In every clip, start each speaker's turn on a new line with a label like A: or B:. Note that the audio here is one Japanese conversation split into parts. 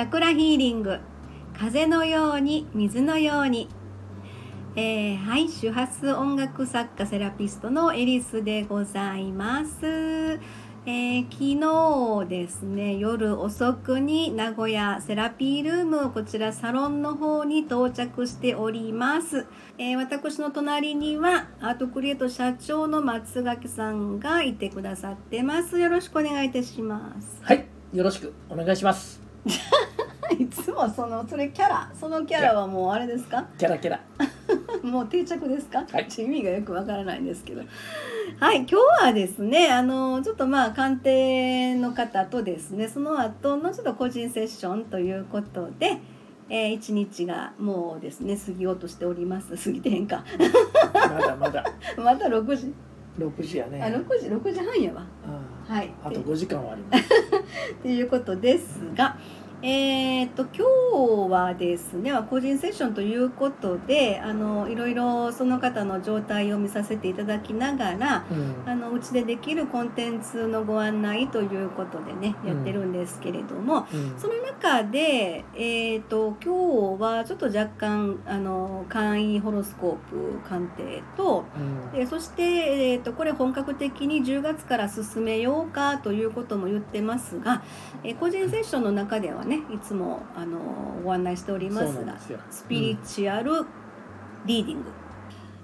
A: チャクラヒーリング。風のように水のように、えーはい周波数音楽作家セラピストのエリスでございます、えー昨日ですね夜遅くに名古屋セラピールームこちらサロンの方に到着しております、えー私の隣にはアートクリエイト社長の松垣さんがいてくださってます。よろしくお願いいたします。
B: はい、よろしくお願いします。
A: いつもそのそれキャラそのキャラはもうあれですか？
B: キャラキャラ。
A: もう定着ですか、
B: はい。
A: 意味がよくわからないんですけど。はい今日はですねあのちょっとまあ鑑定の方とですねその後のちょっと個人セッションということで、えー、一日がもうですね過ぎようとしております。過ぎてへんか。
B: まだまだ。
A: また6時？
B: 六時やね。
A: あ6時6時半やわ。
B: うん。
A: はい。
B: あと五時間はあります。
A: ということですが、えー、と今日はですねまあ個人セッションということであのいろいろその方の状態を見させていただきながら
B: うん。
A: あのうちでできるコンテンツのご案内ということでねやってるんですけれども、
B: うん。
A: その中で、えー、と今日はちょっと若干あの簡易ホロスコープ鑑定と
B: うん。
A: でそして、えー、とこれ本格的に10月から進めようかということも言ってますが、えー個人セッションの中ではねいつもあのご案内しておりますが。スピリチュアルリーディング。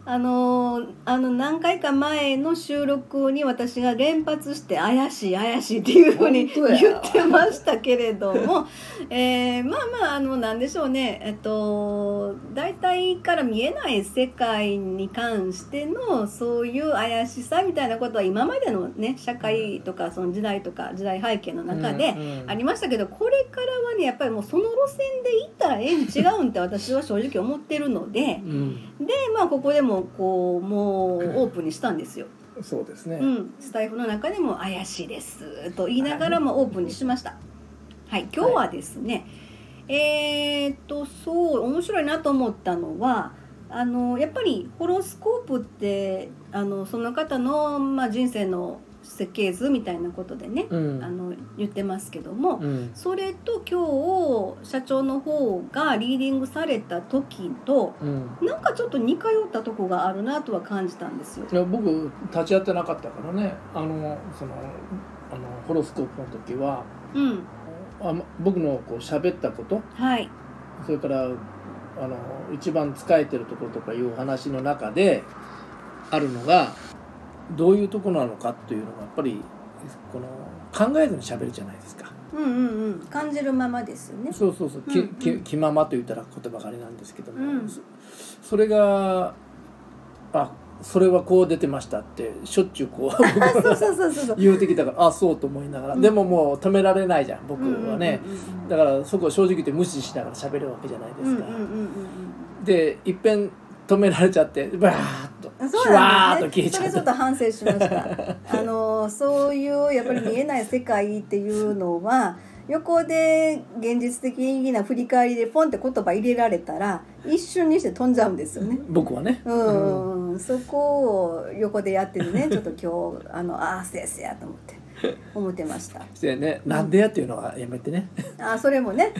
A: あのあの何回か前の収録に私が連発して怪しい怪しいっていうふうに言ってましたけれども、えーまあまああのなんでしょうね。えっと大体から見えない世界に関してのそういう怪しさみたいなことは今までのね社会とかその時代とか時代背景の中で、ありましたけどこれからはねやっぱりもうその路線で行ったらええに違うんって私は正直思ってるので
B: うん、
A: でまあここでもこうもうオープンにしたんですよ。
B: そうですね。
A: うん、スタイフの中でも怪しいですと言いながらもオープンにしました。はい、今日はですね、えーっとそう面白いなと思ったのはあのやっぱりホロスコープってあのその方の、まあ、人生の設計図みたいなことでね、
B: うん
A: あの言ってますけども、
B: うん
A: それと今日社長の方がリーディングされた時と
B: うん。
A: なんかちょっと似通ったとこがあるなとは感じたんですよ。
B: いや僕立ち会ってなかったからね。あのそのあのホロスコープの時は
A: うん、
B: あま僕のこう喋ったこと
A: はい、
B: それからあの一番使えてるところとかいうお話の中であるのがどういうところなのかっていうのがやっぱりこの考えずに喋るじゃないですか。
A: うんうんうん、感じるままですよね。
B: そうそうそう、き
A: うんうん
B: き気ままと言ったら言葉狩りなんですけども、
A: うん
B: そそれがあそれはこう出てましたってしょっちゅうこう
A: あ、そうそうそうそう。
B: 言うてきたからあそうと思いながら、
A: うん
B: でももう止められないじゃん僕はね、
A: うんうん
B: だからそこを正直言って無視しながら喋るわけじゃないですか。でいっぺん止められちゃってバーッ。
A: そうなんですね。それちょっと反省しました。あのそういうやっぱり見えない世界っていうのは。横で現実的な振り返りでポンって言葉入れられたら一瞬にして飛んじゃうんですよね。
B: 僕はね、
A: うん、そこを横でやっててねちょっと今日あのああせやせやと思って思ってました。
B: してねなんでやっていうのはやめてね
A: あそれもね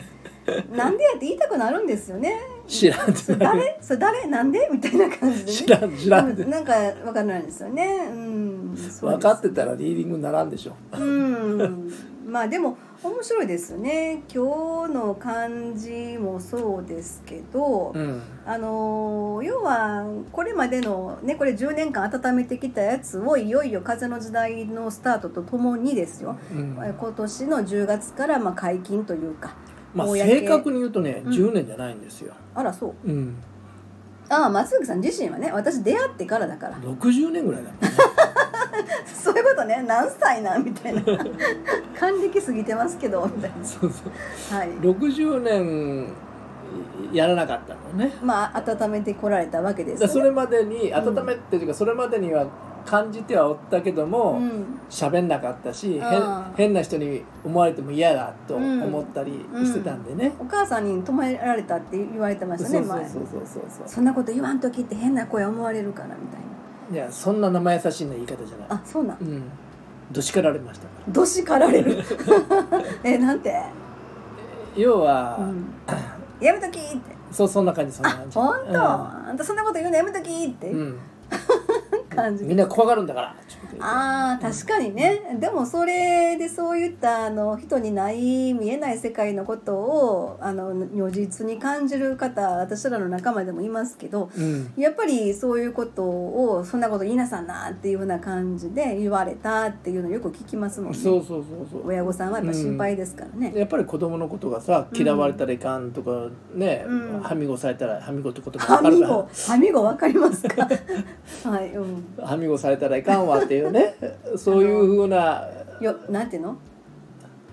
A: なんでやって言いたくなるんですよね。
B: 知らん
A: それ誰？それ誰？なんで？みたいな感じで、ね、
B: 知らん知らん
A: うんなんかわかんないんですよね。うん、
B: 分かってたらリーディングにならんでしょ。
A: うん、まあでも面白いですよね。今日の感じもそうですけど、
B: うん。
A: あの要はこれまでのねこれ10年間温めてきたやつをいよいよ風の時代のスタートとともにですよ。
B: うん。
A: 今年の10月からまあ解禁というか。
B: まあ
A: 公
B: 正確に言うとね、
A: うん。
B: 10年じゃないんですよ、
A: あらそう。
B: うん、
A: ああ松崎さん自身はね私出会ってからだから。
B: 60年ぐらいだもんね。
A: そういうことね。何歳なんみたいな。還暦過ぎてますけどみたい
B: そうそう。
A: なはい。
B: 60年やらなかったのね。
A: まあ温めてこられたわけですよね。
B: それまでに
A: うん
B: 温めっていうかそれまでには感じてはおったけど
A: う
B: も
A: ん。
B: 喋、んなかったし
A: あ
B: 変な人に思われても嫌だと思ったりしてたんでね、
A: お母さんに止められたって言われてましたね前
B: そうそうそうそう。そう
A: そんなこと言わんときって変な声思われるからみたいな。い
B: やそんな生優しいな言い方じゃない。
A: あそうなん。
B: うん。どしかられました
A: どしかられる。えなんて？
B: 要は、
A: うん、やめときって。
B: そうそんな感じそんな感じ。
A: 本当、あんたそんなこと言うのやめときって。
B: うん、うん
A: 感じ
B: みんな怖がるんだから。
A: あー確かにね。でもそれでそういったあの人にない見えない世界のことをあの如実に感じる方私らの仲間でもいますけど
B: うん。
A: やっぱりそういうことをそんなこと言いなさんなっていうふうな感じで言われたっていうのをよく聞きますもんね。
B: そうそうそうそう。
A: 親御さんはやっぱ心配ですからね、
B: やっぱり子供のことがさ嫌われたらいかんとかね、
A: うん。
B: はみごされたらはみごって言葉
A: はみごはみごわかりますか？はいうん。
B: はみごされたらいかんわっていうね。そういうふうな
A: よなんていうの？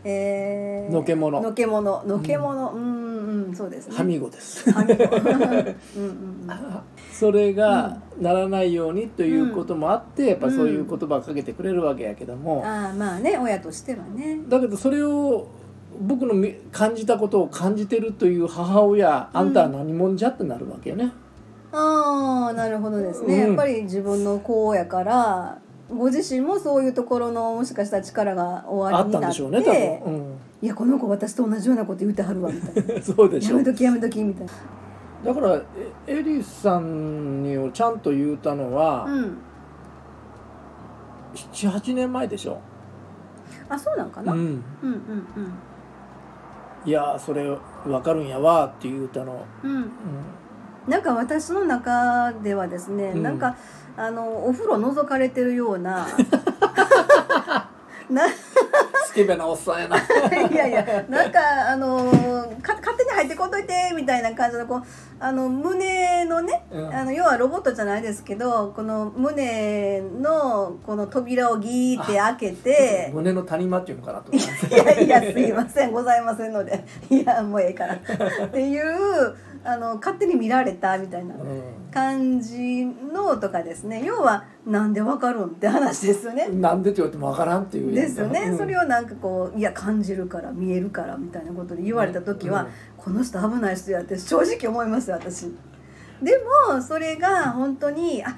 A: えー、
B: のけもの。
A: のけもの。のけもの。うんうんそうですね。
B: はみごです。
A: はみごうんうんうん。
B: それがならないようにということもあってやっぱそういう言葉をかけてくれるわけやけども、
A: ああまあね親としてはね
B: だけどそれを僕のみ感じたことを感じてるという母親あんたは何者じゃってなるわけよね。
A: ああなるほどですね、
B: うん。
A: やっぱり自分の子やからご自身もそういうところのもしかしたら力がおあ
B: あっ
A: りになって
B: たんでしょうね多分、
A: いやこの子私と同じようなこと言ってはるわみたいな。
B: うん、そうでしょ。う
A: やめときやめときみたい
B: だからえエリスさんにをちゃんと言うたのは、
A: なうん。
B: 78年前でしょ、
A: あそうなんかな、
B: う
A: うん、うん
B: ん、
A: うん。
B: いやそれ分かるんやわって言うたの、
A: うんうん。
B: うん
A: なんか私の中ではですね、
B: うん。
A: なんかあのお風呂覗かれてるような な
B: スケベなおっさんやな。
A: いやいやなんかあのか勝手に入ってこんといてみたいな感じのこうあの胸のね、
B: うん。
A: あの要はロボットじゃないですけどこの胸のこの扉をギーって開けて
B: 胸の谷間っていうのかなと思
A: いやいやすいませんございませんのでいやもうええから。っていうあの勝手に見られたみたいな感じのとかですね。要はなんでわかるんって話ですよね。
B: うん、なんでって言われても分からんっていう
A: ですよね、
B: うん。
A: それをなんかこういや感じるから見えるからみたいなことで言われた時は、
B: うん。
A: この人危ない人やって正直思いますよ私。でもそれが本当にあ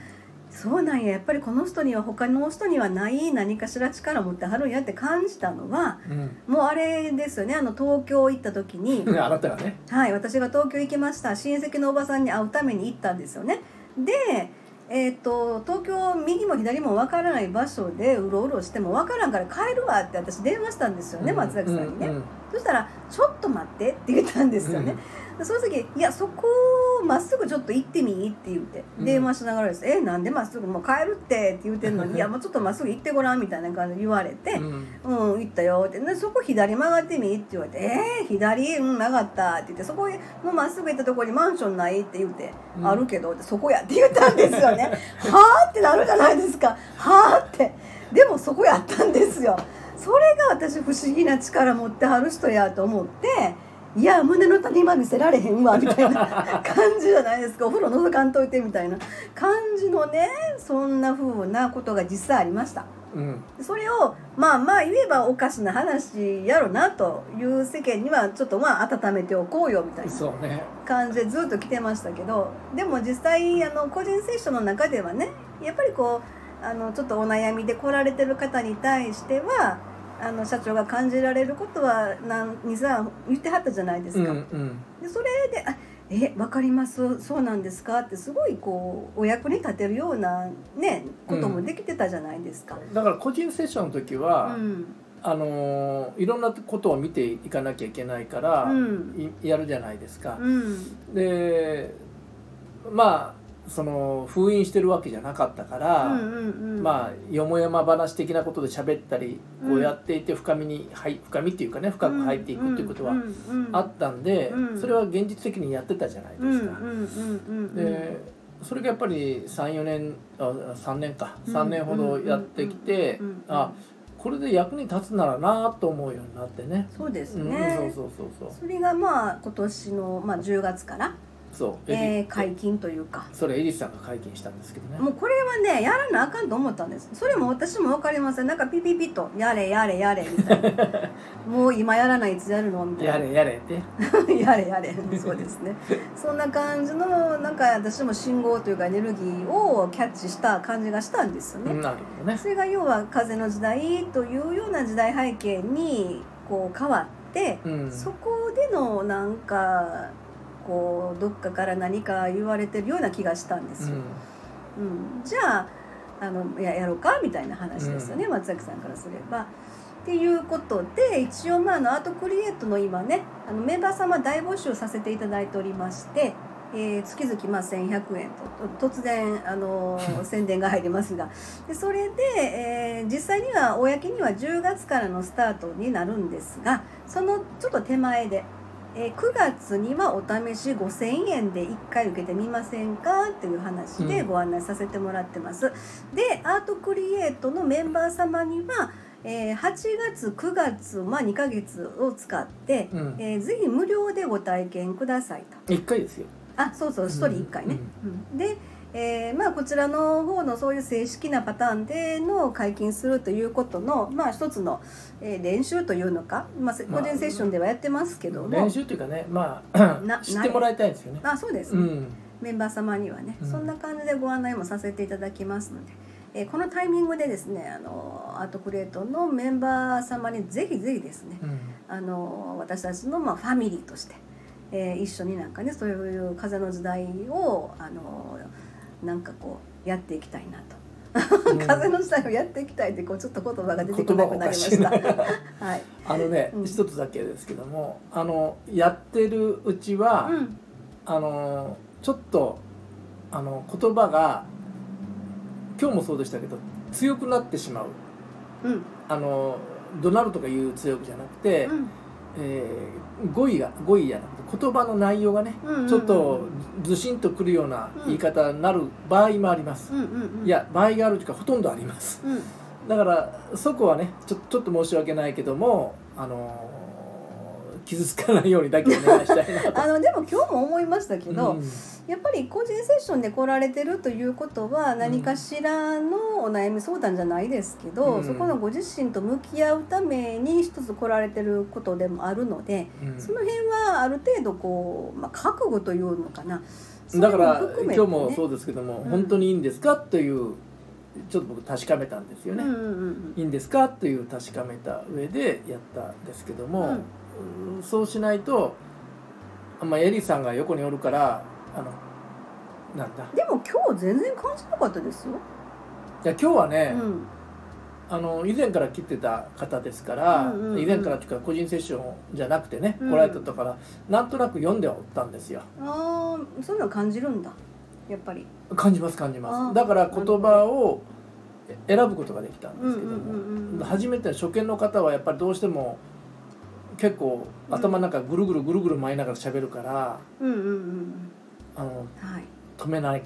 A: そうなんや。やっぱりこの人には他の人にはない何かしら力持ってはるんやって感じたのは
B: うん。
A: もうあれですよね。あの東京行った時に
B: うん あなたがね。
A: はい。私が東京行きました。親戚のおばさんに会うために行ったんですよね。でえー、と東京右も左も分からない場所でうろうろしても分からんから帰るわって私電話したんですよね、松崎さんにね、
B: うん。
A: そしたら「ちょっと待って」って言ったんですよね、でその時「いやそこをまっすぐちょっと行ってみ?」って言って。
B: うん。
A: 電話しながらです「えなんでまっすぐ？もう帰るって」って言ってんのに「いやもうちょっとまっすぐ行ってごらん」みたいな感じで言われて。
B: うん
A: うん、行ったよって。でそこ左曲がってみって言われて「えー、左？うん曲がった」って言ってそこへもうまっすぐ行ったところにマンションない？って言って「
B: うん
A: あるけど」ってそこやって言ったんですよね。はあってなるじゃないですか。はあって。でもそこやったんですよ。それが私不思議な力持ってはる人やと思っていや胸の谷間見せられへんわみたいな 感じじゃないですか。お風呂覗かんといてみたいな。感じのねそんな風なことが実際ありました。
B: うん。
A: それをまあまあ言えばおかしな話やろなという世間にはちょっとまあ温めておこうよみたいな感じでずっと来てましたけどでも実際あの個人セッションの中ではねやっぱりこうあのちょっとお悩みで来られてる方に対してはあの社長が感じられることは何23言ってはったじゃないですか。
B: うんうん
A: でそれで「あえわかりますそうなんですか?」ってすごいこうお役に立てるようなねこともできてたじゃないですか。
B: だから個人セッションの時
A: う
B: は、
A: ん
B: あのーいろんなことを見ていかなきゃいけないから、
A: うん
B: いやるじゃないですか。
A: うん
B: でまあその封印してるわけじゃなかったから、
A: うんうんうん、
B: まあよもやま話的なことで喋ったりこうやっていて深みに入深みっていうかね深く入っていくっていうことはあったんで、
A: うん。
B: それは現実的にやってたじゃない
A: うん
B: ですか。でそれがやっぱり34年あ3年か。3年ほどやってきてあこれで役に立つならなと思うようになってね。
A: そうです
B: うん
A: ね、
B: そうそうそうそう。
A: それがまあ今年の、まあ、10月から、
B: そう
A: えー解禁というか
B: それエリスさんが解禁したんですけどね。
A: もうこれはねやらなあかんと思ったんですそれも私も分かりませんなんかピピピッと「やれやれやれ」みたいな「もう今やらないいつやるの?」みたいな
B: やれやれって。
A: やれやれ そうですねそんな感じのなんか私も信号というかエネルギーをキャッチした感じがしたんですよね、
B: なるほどね。
A: それが要は風の時代というような時代背景にこう変わって、
B: うん。
A: そこでのなんかこうどっかから何か言われてるような気がしたんですよ。うん、じゃああのややろうかみたいな話ですよね、松崎さんからすれば。っていうことで一応まああのアートクリエイトの今ねあのメンバー様大募集させていただいておりまして、えー月々まあ1100円と突然あの 宣伝が入りますがでそれで、えー実際には公には10月からのスタートになるんですがそのちょっと手前で。えー9月にはお試し5000円で1回受けてみませんか？っていう話で
B: うん
A: ご案内させてもらってます。でアートクリエイトのメンバー様には、えー8月9月、まあ、2ヶ月を使って、
B: うん
A: えーぜひ無料でご体験くださいと。
B: 一回ですよ
A: あそうそう1人1回ね。うんで、えーまあ、こちらの方のそういう正式なパターンでの解禁するということの、まあ、一つの、えー練習というのか、まあ、せ個
B: まあ
A: 人セッションではやってますけども、
B: 練習というかねまあ
A: な
B: 知ってもらいたいんですよね。
A: あそうですね、
B: うん。
A: メンバー様にはね、
B: うん。
A: そんな感じでご案内もさせていただきますので、えーこのタイミングでですねあのアートクリエイトのメンバー様にぜひぜひですね
B: うん。
A: あの私たちのまあファミリーとして、えー一緒になんかねそういう風の時代をあのなんかこうやっていきたいなと、
B: うん。
A: 風の時代をやっていきたいってこうちょっと言葉が出てこなくなりました。はい。
B: あのね、
A: うん。
B: 一つだけですけどもあのやってるうちは、
A: うん。
B: あのちょっとあの言葉が今日もそうでしたけど強くなってしまう。
A: うん。
B: あの怒鳴るとかいう強くじゃなくて、
A: うん
B: えー語彙が語彙じゃなくて言葉の内容がね、ちょっとずしんとくるような言い方になる場合もあります、いや場合があるというかほとんどあります。
A: うん。
B: だからそこはねちょちょっと申し訳ないけどもあの傷つかないようにだけお願いしたいなと。
A: あのでも今日も思いましたけど、
B: うん。
A: やっぱり個人セッションで来られてるということは何かしらのお悩み相談じゃないですけど、
B: うん。
A: そこのご自身と向き合うために一つ来られてることでもあるので、
B: うん。
A: その辺はある程度こう、まあ、覚悟というのかな。
B: だから今日もそうですけども、
A: うん。
B: 本当にいいんですかというちょっと僕確かめたんですよね、いいんですかという確かめた上でやったんですけども、うんそうしないと、まあ、エリさんが横におるからあのなんだ？
A: でも今日全然感じなかったですよ。
B: いや今日はね、
A: うん。
B: あの以前から来てた方ですから、
A: うんうんうん。
B: 以前からっていうか個人セッションじゃなくてね、
A: うん。
B: 来られてたからなんとなく読んではおったんですよ。
A: ああそういうの感じるんだやっぱり。
B: 感じます感じます。だから言葉を選ぶことができたんですけども、
A: うんうんうんうん。
B: 初めて初見の方はやっぱりどうしても結構頭の中ぐるぐるぐるぐる回りながら喋るから
A: うんうんうんうん。
B: あの
A: はい。
B: 止めない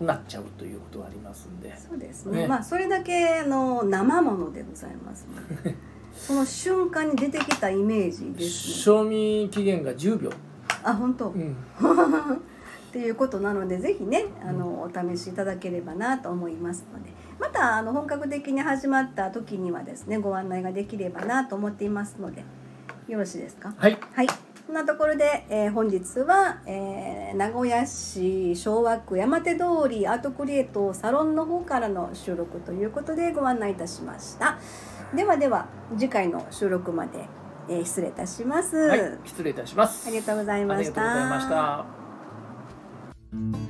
B: なっちゃうということがありますんで。
A: そうですね。
B: ね。
A: まあそれだけあの生ものでございますので、その瞬間に出てきたイメージですね。
B: 賞味期限が10秒、
A: あ本当。っ
B: うん、
A: ていうことなのでぜひねあのお試しいただければなと思いますので、またあの本格的に始まった時にはですねご案内ができればなと思っていますので、よろしいですか？
B: はい
A: はい。こんなところで、えー本日は、えー名古屋市昭和区山手通りアートクリエイトサロンの方からの収録ということでご案内いたしました。ではでは次回の収録まで、えー失礼いたします。
B: はい、失礼いたします
A: ありがとうございました
B: ありがとうございました